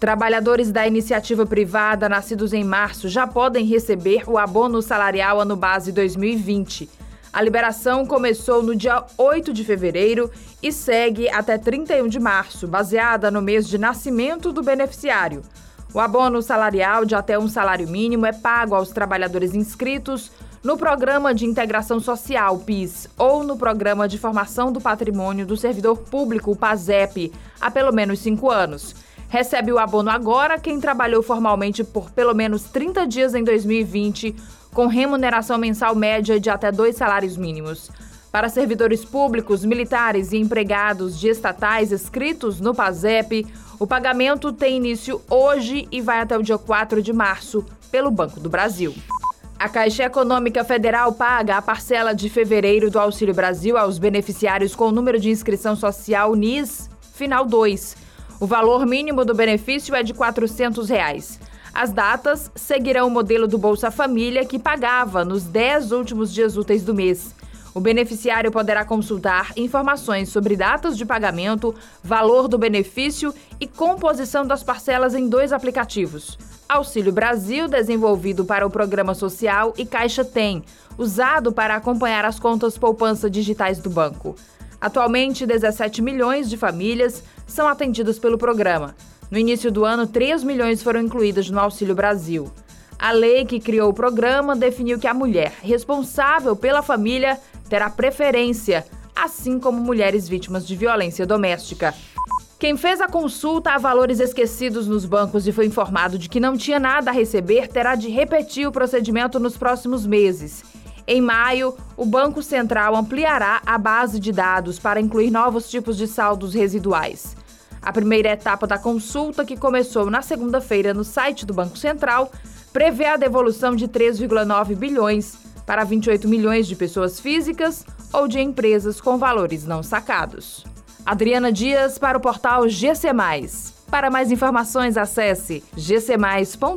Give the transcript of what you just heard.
Trabalhadores da iniciativa privada nascidos em março já podem receber o abono salarial ano base 2020. A liberação começou no dia 8 de fevereiro e segue até 31 de março, baseada no mês de nascimento do beneficiário. O abono salarial de até um salário mínimo é pago aos trabalhadores inscritos no Programa de Integração Social, PIS, ou no Programa de Formação do Patrimônio do Servidor Público, PASEP, há pelo menos cinco anos. Recebe o abono agora quem trabalhou formalmente por pelo menos 30 dias em 2020, com remuneração mensal média de até dois salários mínimos. Para servidores públicos, militares e empregados de estatais inscritos no PASEP, o pagamento tem início hoje e vai até o dia 4 de março pelo Banco do Brasil. A Caixa Econômica Federal paga a parcela de fevereiro do Auxílio Brasil aos beneficiários com o número de inscrição social NIS final 2 o valor mínimo do benefício é de 400 reais. As datas seguirão o modelo do Bolsa Família, que pagava nos 10 últimos dias úteis do mês. O beneficiário poderá consultar informações sobre datas de pagamento, valor do benefício e composição das parcelas em dois aplicativos. Auxílio Brasil, desenvolvido para o Programa Social, e Caixa Tem, usado para acompanhar as contas poupança digitais do banco. Atualmente, 17 milhões de famílias são atendidas pelo programa. No início do ano, 3 milhões foram incluídas no Auxílio Brasil. A lei que criou o programa definiu que a mulher responsável pela família terá preferência, assim como mulheres vítimas de violência doméstica. Quem fez a consulta a valores esquecidos nos bancos e foi informado de que não tinha nada a receber terá de repetir o procedimento nos próximos meses. Em maio, o Banco Central ampliará a base de dados para incluir novos tipos de saldos residuais. A primeira etapa da consulta, que começou na segunda-feira no site do Banco Central, prevê a devolução de 3,9 bilhões para 28 milhões de pessoas físicas ou de empresas com valores não sacados. Adriana Dias para o portal GC+. Para mais informações, acesse gcmais.com.br.